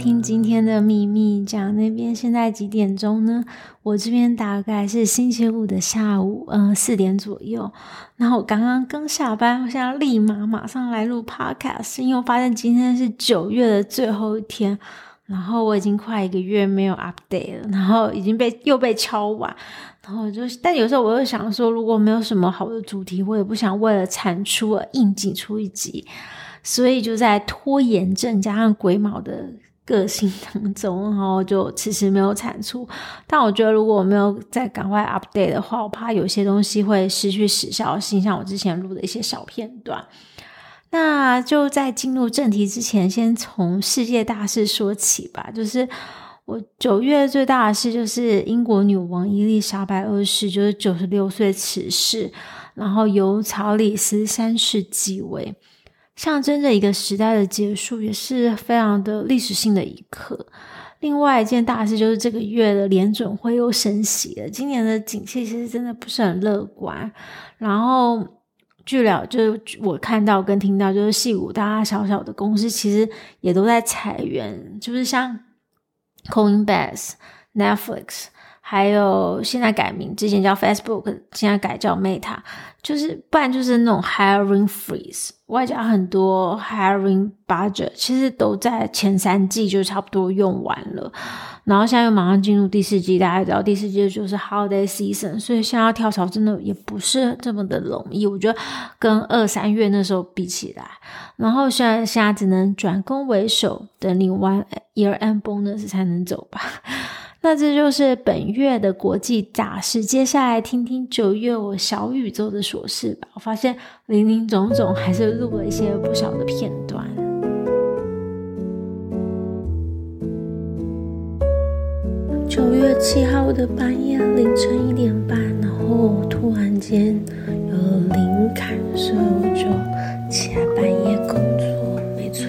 听今天的秘密讲那边现在几点钟呢？我这边大概是星期五的下午，嗯，四点左右。然后我刚刚刚下班，我现在立马马上来录 podcast，因为我发现今天是九月的最后一天，然后我已经快一个月没有 update 了，然后已经被又被敲完。然后就，但有时候我又想说，如果没有什么好的主题，我也不想为了产出而硬挤出一集。所以就在拖延症加上鬼毛的个性当中，然后就迟迟没有产出。但我觉得，如果我没有再赶快 update 的话，我怕有些东西会失去时效性，像我之前录的一些小片段。那就在进入正题之前，先从世界大事说起吧。就是我九月最大的事，就是英国女王伊丽莎白二世，就是九十六岁辞世，然后由查理斯三世继位。象征着一个时代的结束，也是非常的历史性的一刻。另外一件大事就是这个月的联准会又升息了。今年的景气其实真的不是很乐观。然后据了，就是我看到跟听到，就是矽谷大大小小的公司其实也都在裁员，就是像 Coinbase、Netflix。还有现在改名，之前叫 Facebook，现在改叫 Meta，就是不然就是那种 hiring freeze，外加很多 hiring budget，其实都在前三季就差不多用完了，然后现在又马上进入第四季，大家知道第四季就是 holiday season，所以现在跳槽真的也不是这么的容易，我觉得跟二三月那时候比起来，然后现在现在只能转攻为守，等你完 year end bonus 才能走吧。那这就是本月的国际大事。接下来听听九月我小宇宙的琐事吧。我发现林林总总还是录了一些不小的片段。九月七号的半夜凌晨一点半，然后突然间有灵感，所以我就起来半夜工作。没错，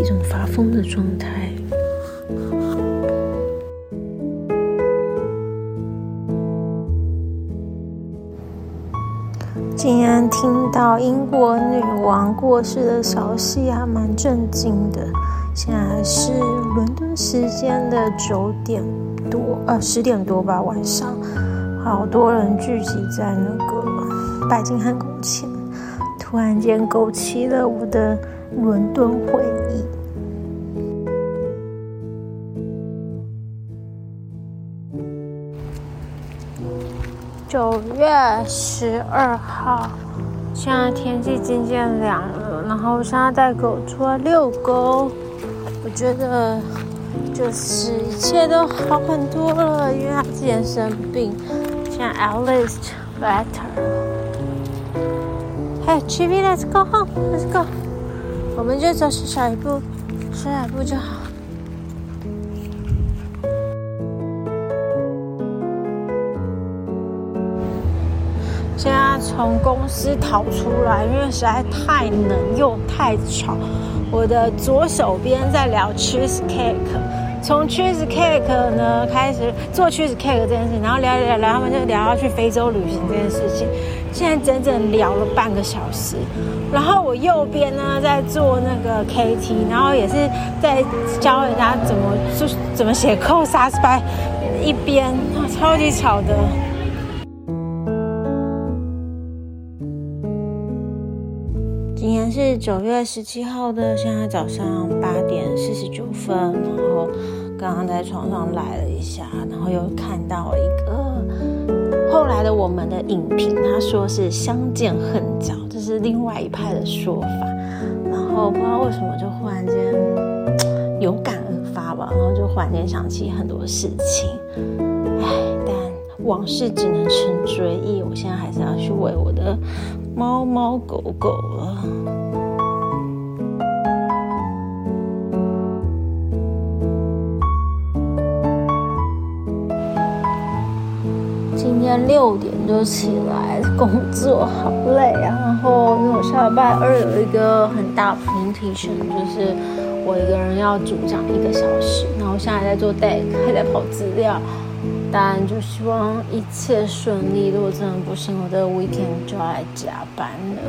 一种发疯的状态。到英国女王过世的消息，还蛮震惊的。现在是伦敦时间的九点多，呃，十点多吧，晚上，好多人聚集在那个白金汉宫前，突然间勾起了我的伦敦回忆。九月十二号，现在天气渐渐凉了，然后我现在带狗出来遛狗，我觉得就是一切都好很多了，因为它之前生病，现在 at least better。Hey Chibi，let's go home，let's go，我们就走小小一步，小小一步就好。从公司逃出来，因为实在太冷又太吵。我的左手边在聊 cheese cake，从 cheese cake 呢开始做 cheese cake 这件事，然后聊聊聊，他们就聊要去非洲旅行这件事情。现在整整聊了半个小时。然后我右边呢在做那个 KT，然后也是在教人家怎么就怎么写 code suspect，一边超级吵的。九月十七号的，现在早上八点四十九分，然后刚刚在床上来了一下，然后又看到一个后来的我们的影评，他说是相见恨早，这是另外一派的说法，然后不知道为什么就忽然间有感而发吧，然后就忽然间想起很多事情，唉，但往事只能成追忆，我现在还是要去喂我的。猫猫狗狗了。天六点就起来工作，好累啊！然后因为我下礼拜二有一个很大 presentation，就是我一个人要主讲一个小时，然后现在还在做 deck，还在跑资料。当然，就希望一切顺利。如果真的不行，我的 weekend 就要来加班了。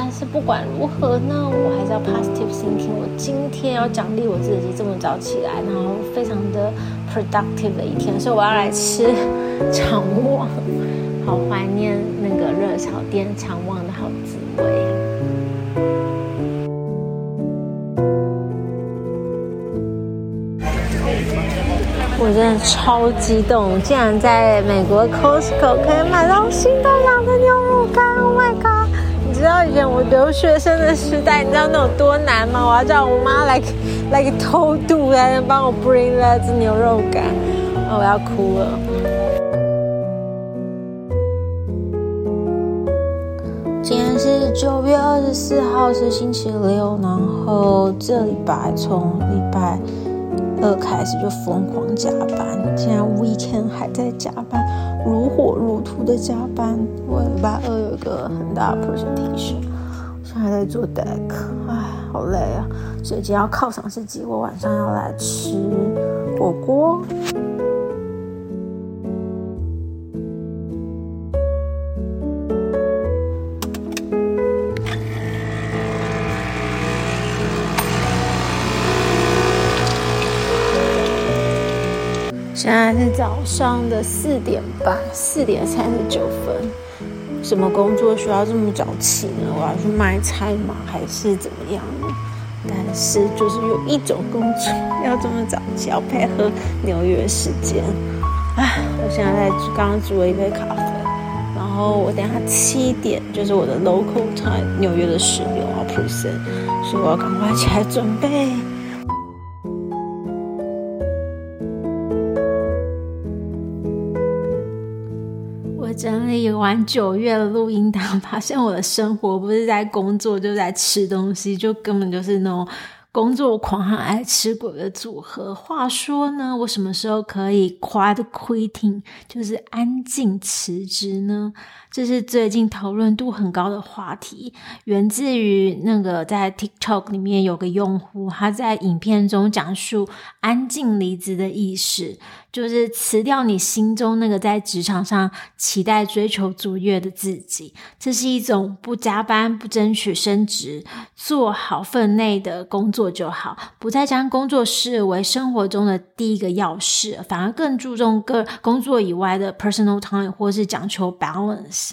但是不管如何呢，我还是要 positive thinking。我今天要奖励我自己这么早起来，然后非常的 productive 的一天，所以我要来吃肠旺，好怀念那个热炒店肠旺的好滋味。我真的超激动，竟然在美国 Costco 可以买到新东阳的牛肉干！Oh my god！你知道以前我留学生的时代，你知道那有多难吗？我要叫我妈来来偷渡，才能帮我 bring 那只牛肉干，我要哭了。今天是九月二十四号，是星期六，然后这礼拜从礼拜。二开始就疯狂加班，现在五一天还在加班，如火如荼的加班。我礼拜二有个很大的 presentation，现在还在做 deck，唉，好累啊！所以今天要犒赏自己，我晚上要来吃火锅。现在是早上的四点半，四点三十九分。什么工作需要这么早起呢？我要去卖菜吗？还是怎么样呢？但是就是有一种工作要这么早起，要配合纽约时间。唉，我现在在刚刚煮了一杯咖啡，然后我等下七点就是我的 local time，纽约的时流啊，percent，所以我要赶快起来准备。我整理完九月的录音档，发现我的生活不是在工作，就在吃东西，就根本就是那种工作狂和爱吃鬼的组合。话说呢，我什么时候可以 quiet quitting，就是安静辞职呢？这是最近讨论度很高的话题，源自于那个在 TikTok 里面有个用户，他在影片中讲述安静离职的意识，就是辞掉你心中那个在职场上期待追求卓越的自己。这是一种不加班、不争取升职，做好分内的工作就好，不再将工作视为生活中的第一个要事，反而更注重个工作以外的 personal time，或是讲求 balance。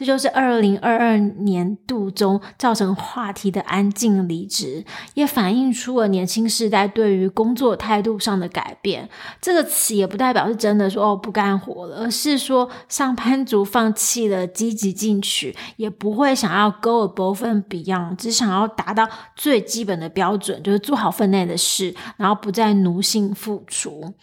这就是二零二二年度中造成话题的安静离职，也反映出了年轻世代对于工作态度上的改变。这个词也不代表是真的说哦不干活了，而是说上班族放弃了积极进取，也不会想要 go above and beyond，只想要达到最基本的标准，就是做好分内的事，然后不再奴性付出。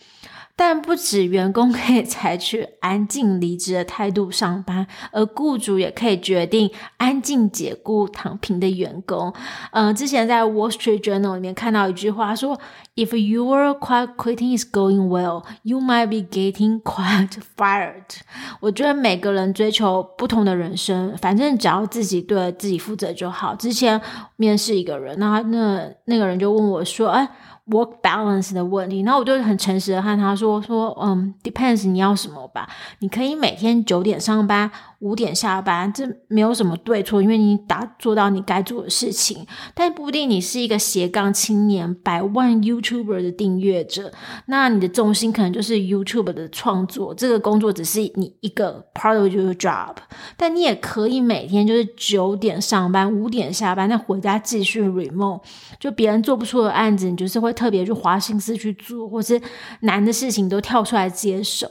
但不止员工可以采取安静离职的态度上班，而雇主也可以决定安静解雇躺平的员工。呃，之前在 Wall Street Journal 里面看到一句话说：“If your quiet quitting is going well, you might be getting quite fired。”我觉得每个人追求不同的人生，反正只要自己对自己负责就好。之前面试一个人，那那那个人就问我说：“哎。” Work balance 的问题，然后我就很诚实的和他说说，嗯，depends 你要什么吧，你可以每天九点上班，五点下班，这没有什么对错，因为你达做到你该做的事情，但不一定你是一个斜杠青年，百万 YouTuber 的订阅者，那你的重心可能就是 YouTube 的创作，这个工作只是你一个 part of your job，但你也可以每天就是九点上班，五点下班，再回家继续 remote，就别人做不出的案子，你就是会。特别去花心思去做，或是难的事情都跳出来接手。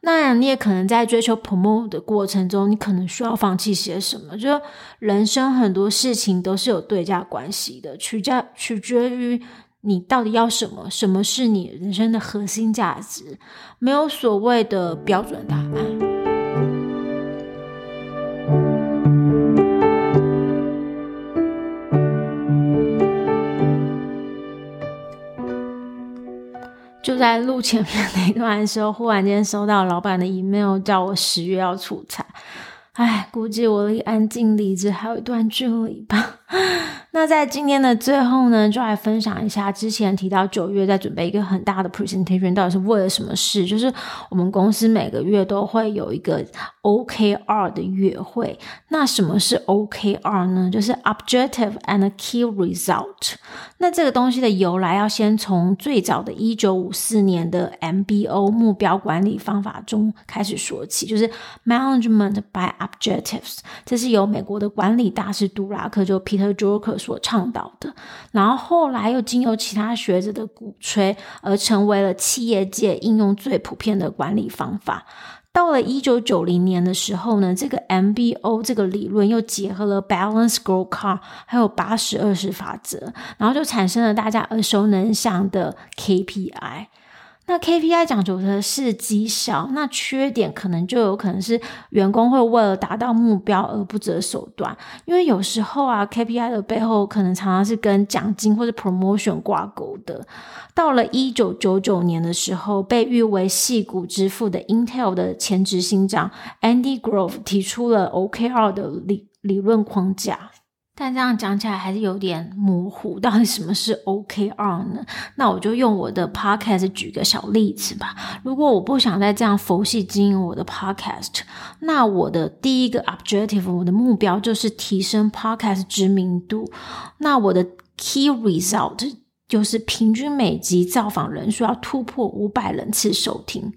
那你也可能在追求 promo 的过程中，你可能需要放弃些什么。就人生很多事情都是有对价关系的，取价取决于你到底要什么，什么是你人生的核心价值。没有所谓的标准答案。就在录前面 那段的时候，忽然间收到老板的 email，叫我十月要出差。唉，估计我离安静离职还有一段距离吧。那在今天的最后呢，就来分享一下之前提到九月在准备一个很大的 presentation，到底是为了什么事？就是我们公司每个月都会有一个 OKR 的月会。那什么是 OKR 呢？就是 Objective and Key Result。那这个东西的由来要先从最早的一九五四年的 MBO 目标管理方法中开始说起，就是 Management by Objectives。这是由美国的管理大师杜拉克就 Joker 所倡导的，然后后来又经由其他学者的鼓吹，而成为了企业界应用最普遍的管理方法。到了一九九零年的时候呢，这个 MBO 这个理论又结合了 Balance Scorecard，还有八十二十法则，然后就产生了大家耳熟能详的 KPI。那 KPI 讲究的是绩效，那缺点可能就有可能是员工会为了达到目标而不择手段，因为有时候啊，KPI 的背后可能常常是跟奖金或者 promotion 挂钩的。到了一九九九年的时候，被誉为矽谷之父的 Intel 的前执行长 Andy Grove 提出了 OKR 的理理论框架。但这样讲起来还是有点模糊，到底什么是 OKR 呢？那我就用我的 Podcast 举个小例子吧。如果我不想再这样佛系经营我的 Podcast，那我的第一个 Objective，我的目标就是提升 Podcast 知名度。那我的 Key Result 就是平均每集造访人数要突破五百人次收听。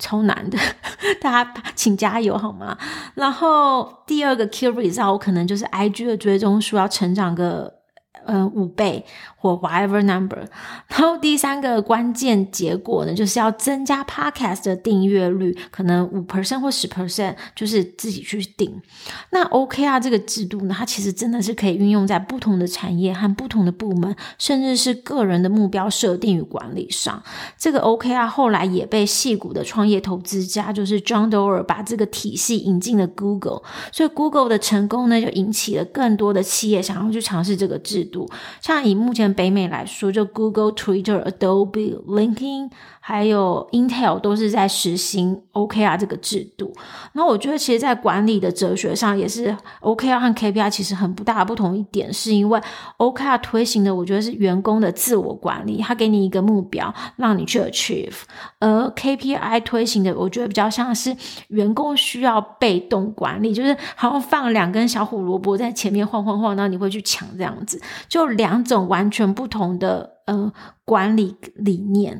超难的，大家请加油好吗？然后第二个 key result 可能就是 IG 的追踪数要成长个。呃，五倍或 whatever number，然后第三个关键结果呢，就是要增加 podcast 的订阅率，可能五 percent 或十 percent，就是自己去定。那 OKR 这个制度呢，它其实真的是可以运用在不同的产业和不同的部门，甚至是个人的目标设定与管理上。这个 OKR 后来也被戏骨的创业投资家，就是 John Doerr 把这个体系引进了 Google，所以 Google 的成功呢，就引起了更多的企业想要去尝试这个制度。像以目前北美来说，就 Google、Twitter、Adobe、LinkedIn，还有 Intel 都是在实行 OKR 这个制度。然后我觉得，其实，在管理的哲学上，也是 OKR 和 KPI 其实很不大的不同一点，是因为 OKR 推行的，我觉得是员工的自我管理，他给你一个目标，让你去 achieve；而 KPI 推行的，我觉得比较像是员工需要被动管理，就是好像放两根小胡萝卜在前面晃晃晃，然后你会去抢这样子。就两种完全全不同的呃管理理念。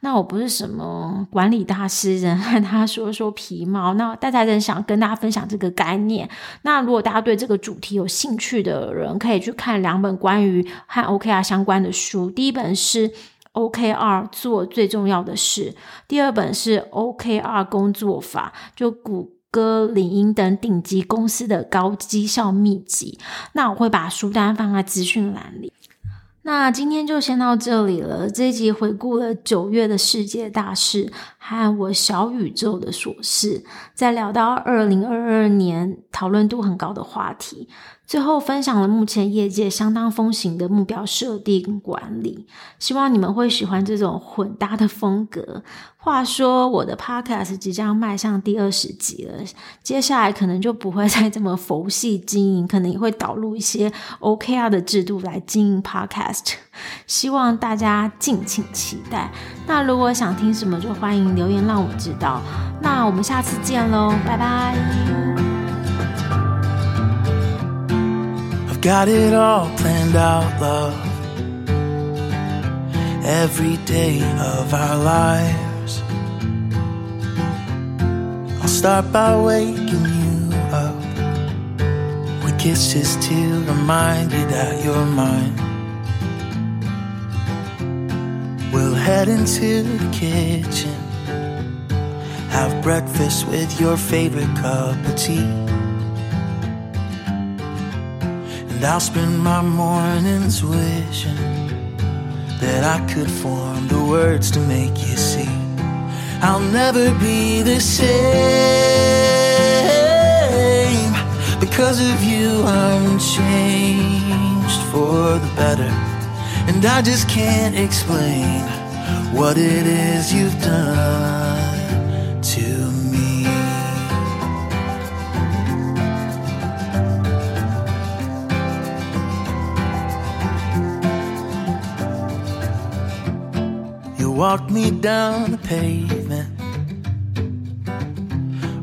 那我不是什么管理大师，人和他说说皮毛。那大家真想跟大家分享这个概念。那如果大家对这个主题有兴趣的人，可以去看两本关于和 OKR 相关的书。第一本是 OKR 做最重要的事，第二本是 OKR 工作法，就谷歌、领英等顶级公司的高绩效秘籍，那我会把书单放在资讯栏里。那今天就先到这里了。这一集回顾了九月的世界大事和我小宇宙的琐事，再聊到二零二二年讨论度很高的话题。最后分享了目前业界相当风行的目标设定管理，希望你们会喜欢这种混搭的风格。话说，我的 podcast 即将迈向第二十集了，接下来可能就不会再这么佛系经营，可能也会导入一些 OKR 的制度来经营 podcast。希望大家敬请期待。那如果想听什么，就欢迎 留言让我知道。那我们下次见喽，拜拜。Got it all planned out, love. Every day of our lives. I'll start by waking you up with kisses to remind you that you're mine. We'll head into the kitchen, have breakfast with your favorite cup of tea. And I'll spend my mornings wishing that I could form the words to make you see. I'll never be the same. Because of you, I'm changed for the better. And I just can't explain what it is you've done walk me down the pavement,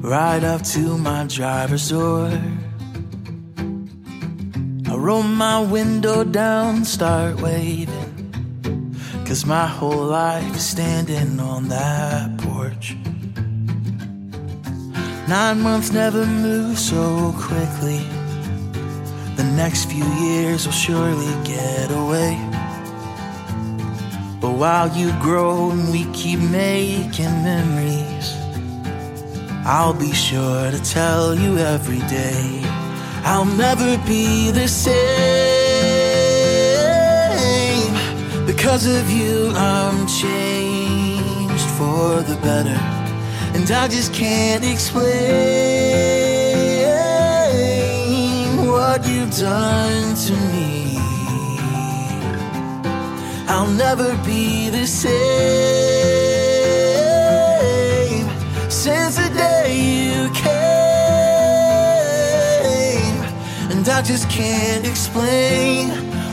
right up to my driver's door. I roll my window down, start waving, cause my whole life is standing on that porch. Nine months never move so quickly. The next few years will surely get away. But while you grow and we keep making memories, I'll be sure to tell you every day I'll never be the same. Because of you, I'm changed for the better, and I just can't explain what you've done to me. I'll never be the same since the day you came. And I just can't explain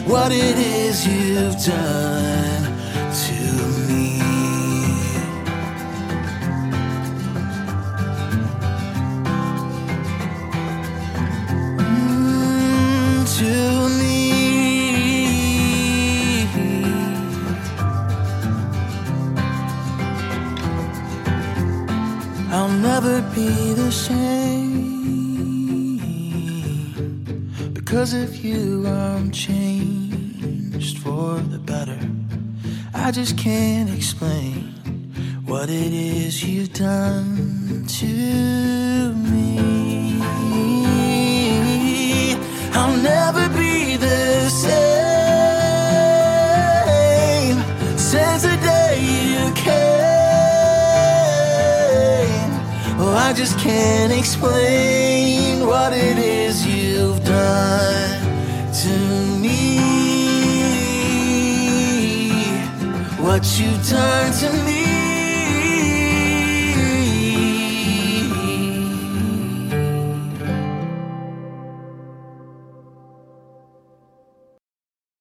what it is you've done be the same. Because of you, I'm changed for the better. I just can't explain what it is you've done to me. I'll never I just can't explain what it is you've done to me. What you've done to me.